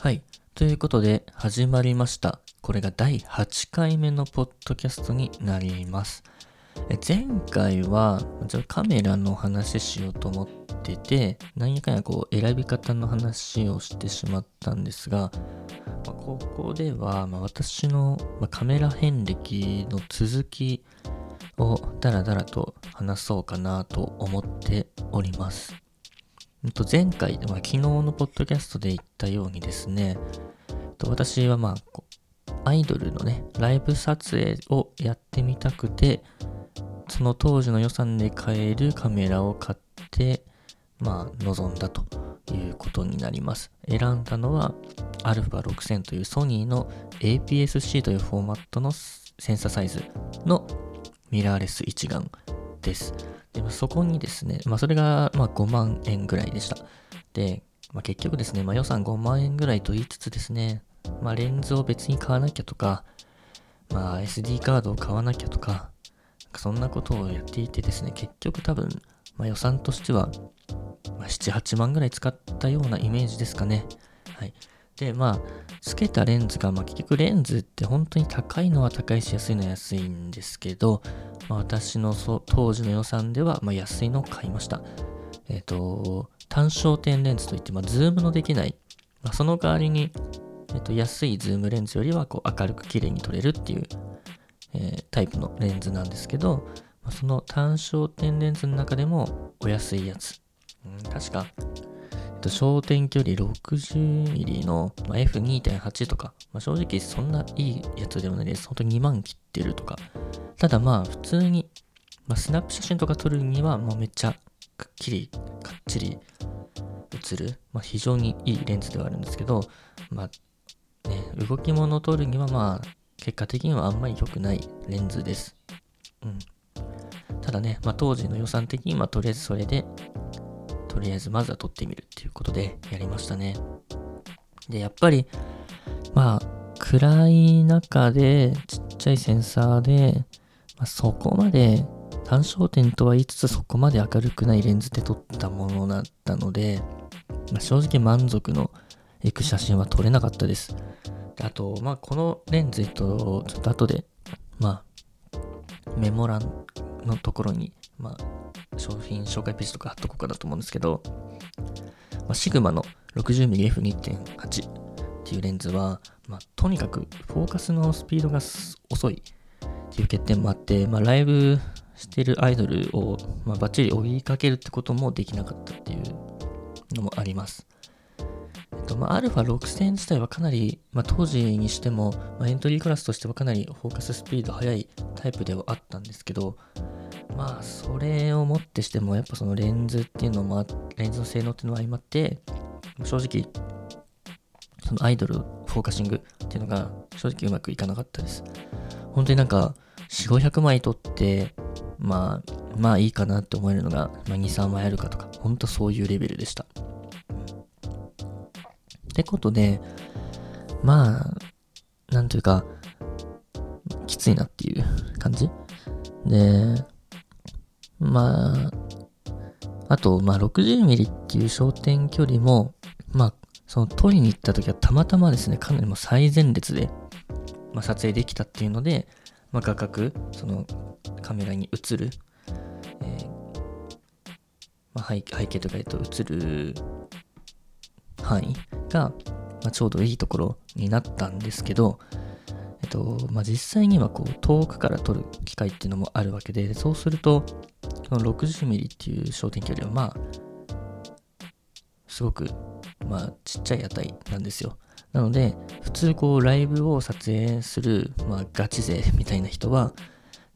はい。ということで、始まりました。これが第8回目のポッドキャストになります。前回は、ちょカメラの話しようと思ってて、なんやかんやこう選び方の話をしてしまったんですが、まあここでは、まあ私の、まあカメラ遍歴の続きをダラダラと話そうかなと思っております。前回、まあ、昨日のポッドキャストで言ったようにですね、私はまあ、アイドルのね、ライブ撮影をやってみたくて、その当時の予算で買えるカメラを買って、まあ、臨んだということになります。選んだのは、α6000 というソニーの APS-C というフォーマットのセンサーサイズのミラーレス一眼です。でもそこにですね、まあそれがま5万円ぐらいでした。で、まあ、結局ですね、まあ予算5万円ぐらいと言いつつですね、まあレンズを別に買わなきゃとか、まあ SD カードを買わなきゃとか、かそんなことをやっていてですね、結局多分、まあ予算としては、まあ、7、8万ぐらい使ったようなイメージですかね。はい。で、まあ、つけたレンズが、まあ結局レンズって本当に高いのは高いし安いのは安いんですけど、まあ、私の当時の予算では、まあ、安いのを買いました。えっ、と、単焦点レンズといって、まあ、ズームのできない、まあ、その代わりに、えっ、と、安いズームレンズよりはこう明るく綺麗に撮れるっていう、えータイプのレンズなんですけど、まあ、その単焦点レンズの中でもお安いやつ。うん、確か、と、焦点距離 60mm の、ま、F2.8 とか、まあ、正直そんないいやつではないです。本当に2万切ってるとか。ただまあ普通に、まあ、スナップ写真とか撮るにはもうめっちゃくっきりかっちり映る、まあ、非常にいいレンズではあるんですけど、まあね、動き物を撮るにはまあ結果的にはあんまり良くないレンズです。うん。ただね、まあ、当時の予算的にまあとりあえずそれでとりあえずまずは撮ってみるっていうことでやりましたね。で、やっぱりまあ暗い中でちっちゃいセンサーで、まあ、そこまで単焦点とは言いつつそこまで明るくないレンズで撮ったものだったので、まあ、正直満足のいく写真は撮れなかったです。であと、まあ、このレンズとちょっと後で、まあ、メモ欄のところに、まあ、商品紹介ページとか貼っとこうかなと思うんですけど、まあ、シグマの 60mmF2.8 っていうレンズは、まあ、とにかくフォーカスのスピードが遅いっていう欠点もあって、まあ、ライブしてるアイドルを、ま、バッチリ追いかけるってこともできなかったっていうのもあります。えっと、まあ、α6000 自体はかなり、まあ、当時にしても、まあ、エントリークラスとしてはかなりフォーカススピード速いタイプではあったんですけど、まあ、それをもってしても、やっぱそのレンズっていうのも、レンズの性能っていうのは相まって、正直、そのアイドルフォーカシングっていうのが正直うまくいかなかったです。本当になんか、4、500枚撮って、まあ、まあいいかなって思えるのが、まあ、2、3枚あるかとか、本当そういうレベルでした。ってことで、まあ、なんというか、きついなっていう感じで、まあ、あと、まあ、60mm っていう焦点距離も、まあ、その撮りに行った時はたまたまですね、かなりも最前列で、まあ、撮影できたっていうので、まあ、画角、そのカメラに映る、えーまあ、背景とか、えっと、映る範囲が、まあ、ちょうどいいところになったんですけど、えっと、まあ、実際にはこう遠くから撮る機会っていうのもあるわけで、そうすると、その 60mm っていう焦点距離はまあ、すごく、まあ、ちっちゃい値なんですよ。なので、普通こうライブを撮影する、まあ、ガチ勢みたいな人は、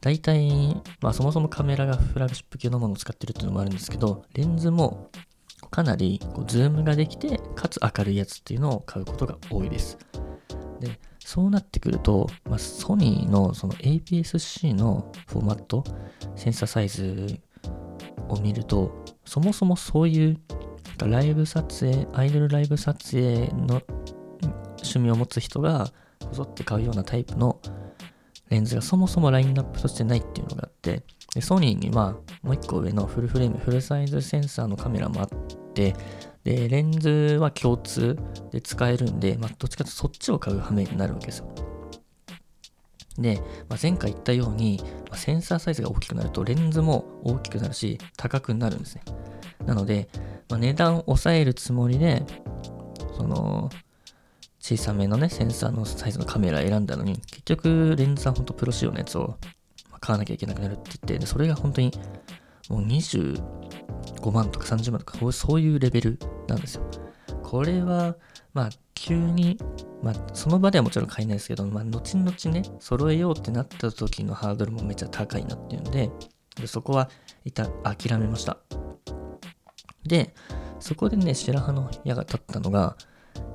大体、まあそもそもカメラがフラッグシップ級のものを使ってるっていうのもあるんですけど、レンズもかなりこうズームができて、かつ明るいやつっていうのを買うことが多いです。で、そうなってくると、まあ、ソニーのその APS-C のフォーマット、センサーサイズを見ると、そもそもそういうライブ撮影、アイドルライブ撮影の趣味を持つ人がこぞって買うようなタイプのレンズがそもそもラインナップとしてないっていうのがあって、でソニーにはもう一個上のフルフレーム、フルサイズセンサーのカメラもあって、で、レンズは共通で使えるんで、まあ、どっちかというとそっちを買う羽目になるわけですよ。で、まあ、前回言ったように、まあ、センサーサイズが大きくなるとレンズも大きくなるし高くなるんですね。なので、まあ、値段を抑えるつもりで、その、小さめのね、センサーのサイズのカメラ選んだのに、結局レンズは本当プロ仕様のやつを買わなきゃいけなくなるって言って、でそれが本当にもう5万とか30万とか、そういうレベルなんですよ。これは、まあ、急に、まあ、その場ではもちろん買えないですけど、まあ、後々ね、揃えようってなった時のハードルもめっちゃ高いなっていうんで、でそこは一旦諦めました。で、そこでね、白羽の矢が立ったのが、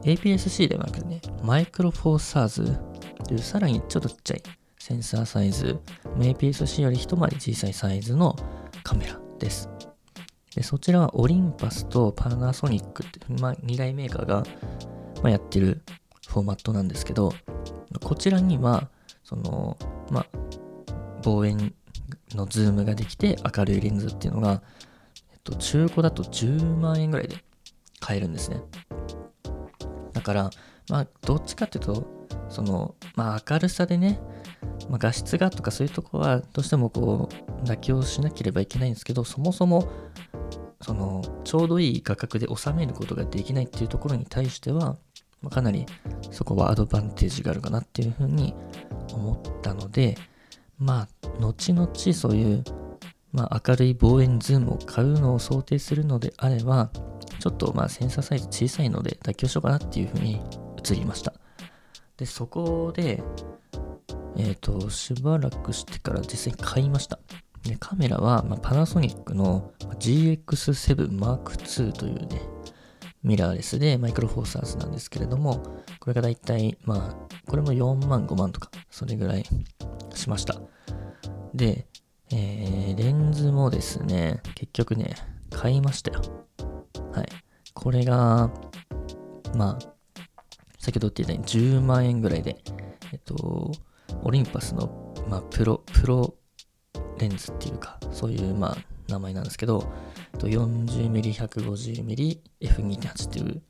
APS-C ではなくてね、マイクロフォーサーズというさらにちょっとちっちゃいセンサーサイズ、APS-C より一回り小さいサイズのカメラです。でそちらはオリンパスとパナソニックって、まあ、2大メーカーが、まあ、やってるフォーマットなんですけど、こちらには、その、まあ、望遠のズームができて明るいレンズっていうのが、えっと、中古だと10万円ぐらいで買えるんですね。だから、まあ、どっちかっていうと、その、まあ、明るさでね、まあ、画質がとかそういうとこはどうしてもこう妥協しなければいけないんですけどそもそもそのちょうどいい価格で収めることができないっていうところに対しては、まあ、かなりそこはアドバンテージがあるかなっていうふうに思ったのでまあ後々そういう、まあ、明るい望遠ズームを買うのを想定するのであればちょっとまあセンサーサイズ小さいので妥協しようかなっていうふうに移りました。でそこでえっ、ー、と、しばらくしてから実際に買いました。でカメラは、まあ、パナソニックの GX7 Mark II というね、ミラーレスでマイクロフォーサーズなんですけれども、これがだいたい、まあ、これも4万5万とか、それぐらいしました。で、えー、レンズもですね、結局ね、買いましたよ。はい。これが、まあ、先ほど言ってたように10万円ぐらいで、えっと、オリンパスの、まあ、プロ、プロレンズっていうか、そういう、まあ、名前なんですけど、40mm、150mm、F2.8 っていう、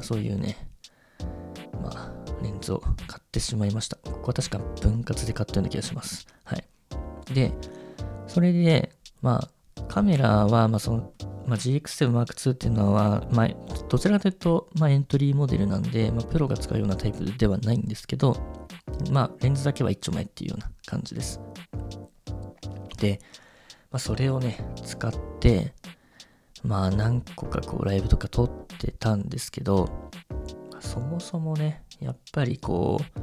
そういうね、まあ、レンズを買ってしまいました。ここは確か分割で買ったような気がします。はい。で、それで、まあ、カメラは、まあ、その、まあ、GX7 Mark II っていうのは、まあ、どちらかというと、まあ、エントリーモデルなんで、まあ、プロが使うようなタイプではないんですけど、まあ、レンズだけは一丁前っていうような感じです。で、まあ、それをね、使って、まあ、何個かこう、ライブとか撮ってたんですけど、そもそもね、やっぱりこう、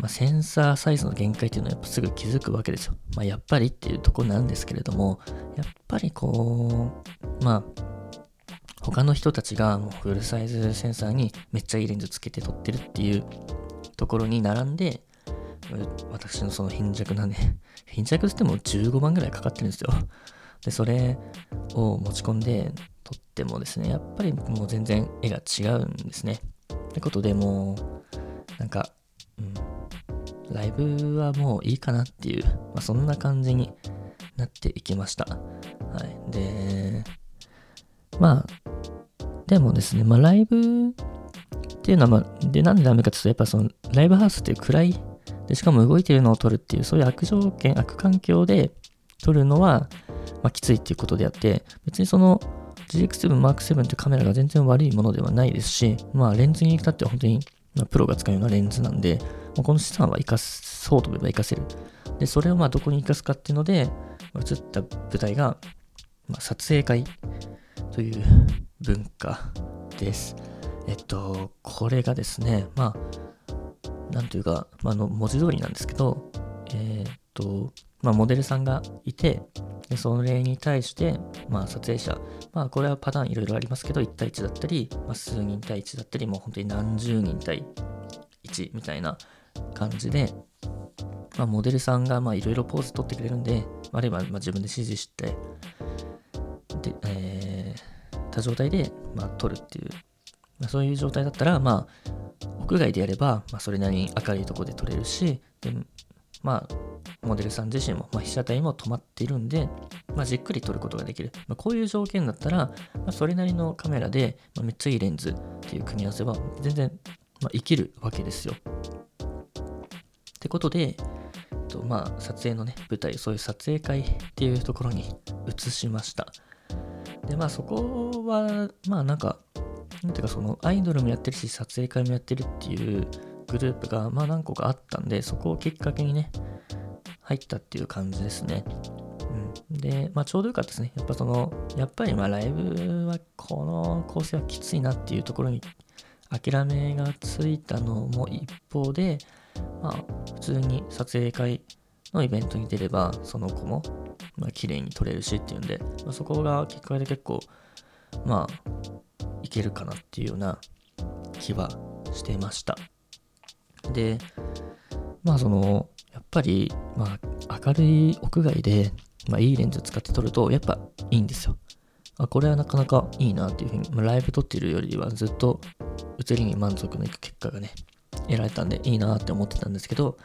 まあ、センサーサイズの限界っていうのはやっぱすぐ気づくわけですよ。まあ、やっぱりっていうとこなんですけれども、やっぱりこう、まあ、他の人たちがもうフルサイズセンサーにめっちゃいいレンズつけて撮ってるっていうところに並んで、私のその貧弱なね、貧弱っても15万ぐらいかかってるんですよ。で、それを持ち込んで撮ってもですね、やっぱりもう全然絵が違うんですね。ってことでもう、なんか、うん、ライブはもういいかなっていう、まあ、そんな感じになっていきました。はい。で、まあ、でもですね、まあライブっていうのは、まあ、で、なんでダメかっていうと、やっぱその、ライブハウスっていう暗い、で、しかも動いてるのを撮るっていう、そういう悪条件、悪環境で撮るのは、まあ、きついっていうことであって、別にその、GX7 Mark 7ってカメラが全然悪いものではないですし、まあ、レンズに至っては本当に、まあ、プロが使うようなレンズなんで、まあ、この資産は活かそうと思えば活かせる。で、それをまあどこに活かすかっていうので、映った舞台が、まあ、撮影会という文化です。えっと、これがですね、まあ、なんというか、まあ、の文字通りなんですけど、えー、っと、まあ、モデルさんがいて、でそれに対して、まあ、撮影者、まあ、これはパターンいろいろありますけど、1対1だったり、まあ、数人対1だったり、もう本当に何十人対1みたいな感じで、まあ、モデルさんがいろいろポーズ取ってくれるんで、あるいはまあ自分で指示して、で、えー、た状態で、まあ、撮るっていうまあ、そういう状態だったら、まあ、屋外でやれば、まあ、それなりに明るいとこで撮れるし、で、まあ、モデルさん自身も、まあ、被写体も止まっているんで、まあ、じっくり撮ることができる。まあ、こういう条件だったら、まあ、それなりのカメラで、まあ、めっちゃいいレンズっていう組み合わせは全然、まあ、生きるわけですよ。ってことで、とまあ、撮影のね、舞台、そういう撮影会っていうところに移しました。で、まあそこは、まあなんか、なんていうかそのアイドルもやってるし、撮影会もやってるっていうグループが、まあ何個かあったんで、そこをきっかけにね、入ったっていう感じですね。うん、で、まあちょうどよかったですね。やっぱその、やっぱりまあライブはこの構成はきついなっていうところに諦めがついたのも一方で、まあ普通に撮影会のイベントに出れば、その子も、まあ綺麗に撮れるしっていうんで、まあ、そこがきっかけで結構、まあ、いけるかなっていうような気はしてました。で、まあその、やっぱり、まあ、明るい屋外で、まあ、いいレンズ使って撮ると、やっぱいいんですよ。あ、これはなかなかいいなっていうふうに、まあ、ライブ撮ってるよりはずっと映りに満足のいく結果がね、得られたんでいいなって思ってたんですけど、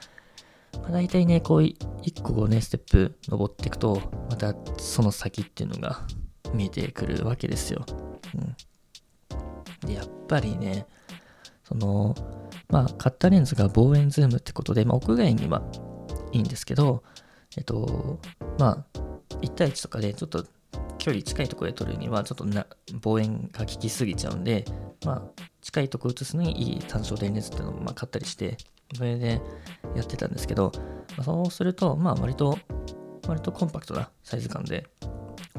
まあ、大体ね、こう、一個こうね、ステップ登っていくと、またその先っていうのが見えてくるわけですよ。やっぱりね、その、まあ、買ったレンズが望遠ズームってことで、まあ、屋外にはいいんですけど、えっと、まあ、1対1とかでちょっと距離近いところで撮るには、ちょっとな望遠が効きすぎちゃうんで、まあ、近いところ映すのにいい単焦点レンズっていうのをまあ買ったりして、それでやってたんですけど、まあ、そうすると、まあ割と、割とコンパクトなサイズ感で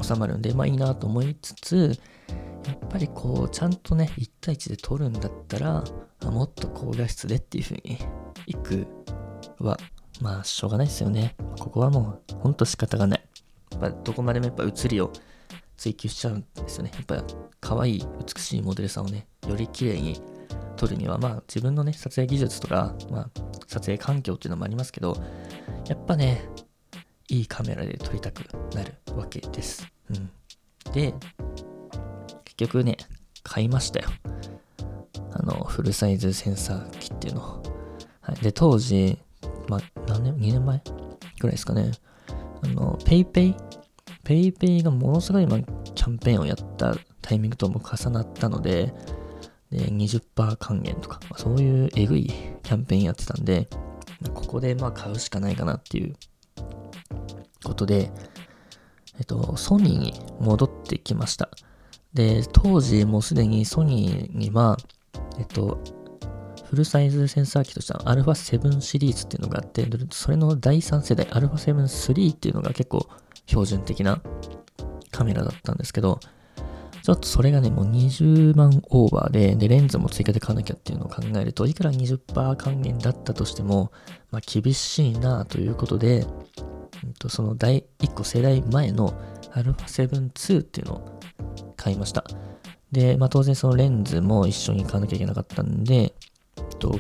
収まるんで、まあいいなと思いつつ、やっぱりこう、ちゃんとね、1対1で撮るんだったら、もっと高画質でっていう風にいくは、まあしょうがないですよね。ここはもう、ほんと仕方がない。やっぱどこまでもやっぱ映りを追求しちゃうんですよね。やっぱ可愛い美しいモデルさんをね、より綺麗に撮るには、まあ自分のね、撮影技術とか、まあ撮影環境っていうのもありますけど、やっぱね、いいカメラで撮りたくなるわけです。うん。で、局ね、買いましたよ。あの、フルサイズセンサー機っていうのを。はい、で、当時、まあ、何年 ?2 年前ぐらいですかね。あの、PayPay PayPay がものすごい今、キャンペーンをやったタイミングとも重なったので、で、20%還元とか、まあ、そういうえぐいキャンペーンやってたんで、ここでまあ買うしかないかなっていうことで、えっと、ソニーに戻ってきました。で、当時もうすでにソニーには、えっと、フルサイズセンサー機としては α7 シリーズっていうのがあって、それの第3世代 α7-3 っていうのが結構標準的なカメラだったんですけど、ちょっとそれがね、もう20万オーバーで、で、レンズも追加で買わなきゃっていうのを考えると、いくら20%還元だったとしても、まあ、厳しいなということで、うんと、その第1個世代前の α7-2 っていうのを 買いました。で、まあ、当然そのレンズも一緒に買わなきゃいけなかったんで、と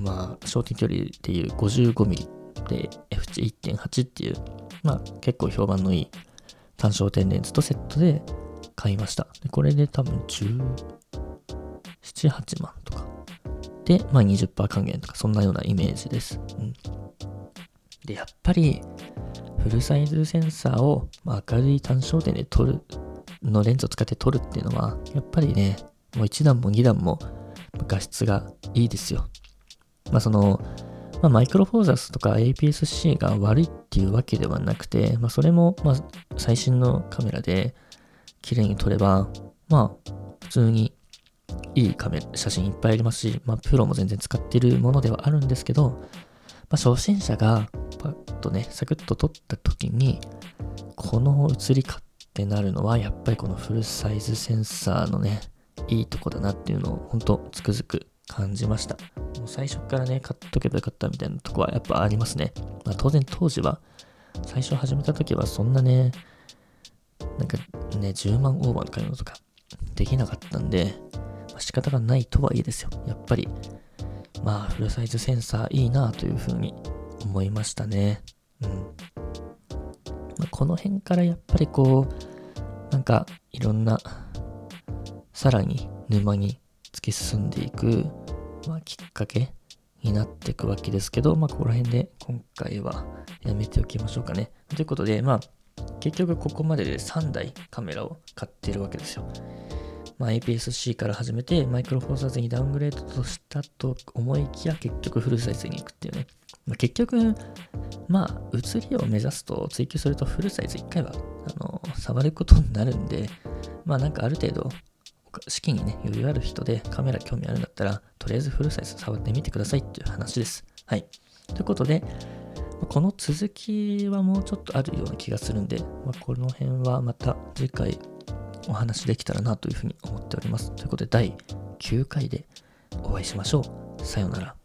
まあ、焦点距離でいう 55mm で F1.8 っていう、まあ、結構評判のいい単焦点レンズとセットで買いました。でこれで多分17、8万とか。で、まあ20%還元とか、そんなようなイメージです。うん。で、やっぱり、フルサイズセンサーを、明るい単焦点で撮る、のレンズを使って撮るっていうのは、やっぱりね、もう1段も2段も画質がいいですよ。まあその、まあ、マイクロフォーザスとか APS-C が悪いっていうわけではなくて、まあ、それも、ま、最新のカメラで、綺麗に撮れば、まあ、普通にいいカメラ、写真いっぱいありますし、まあ、プロも全然使ってるものではあるんですけど、あ、初心者がパッとね、サクッと撮った時に、この写りかってなるのは、やっぱりこのフルサイズセンサーのね、いいとこだなっていうのを、ほんとつくづく感じました。もう最初からね、買っとけばよかったみたいなとこはやっぱありますね。まあ、当然当時は、最初始めた時はそんなね、なんかね、10万オーバーとかいうのとかできなかったんで、まあ、仕方がないとはいえですよ。やっぱり、まあ、フルサイズセンサーいいなというふうに思いましたね。うん。まあ、この辺からやっぱりこう、なんかいろんな、さらに沼に突き進んでいく、まあ、きっかけになっていくわけですけど、まあ、ここら辺で今回はやめておきましょうかね。ということで、まあ、結局ここまでで3台カメラを買っているわけですよ。まあ、APS-C から始めてマイクロフォーサーズにダウングレードとしたと思いきや結局フルサイズに行くっていうね。まあ、結局、まあ、写りを目指すと追求するとフルサイズ1回はあの触ることになるんで、まあなんかある程度資金にね、余裕ある人でカメラ興味あるんだったら、とりあえずフルサイズ触ってみてくださいっていう話です。はい。ということで、この続きはもうちょっとあるような気がするんで、まあ、この辺はまた次回お話できたらなというふうに思っております。ということで、第9回でお会いしましょう。さようなら。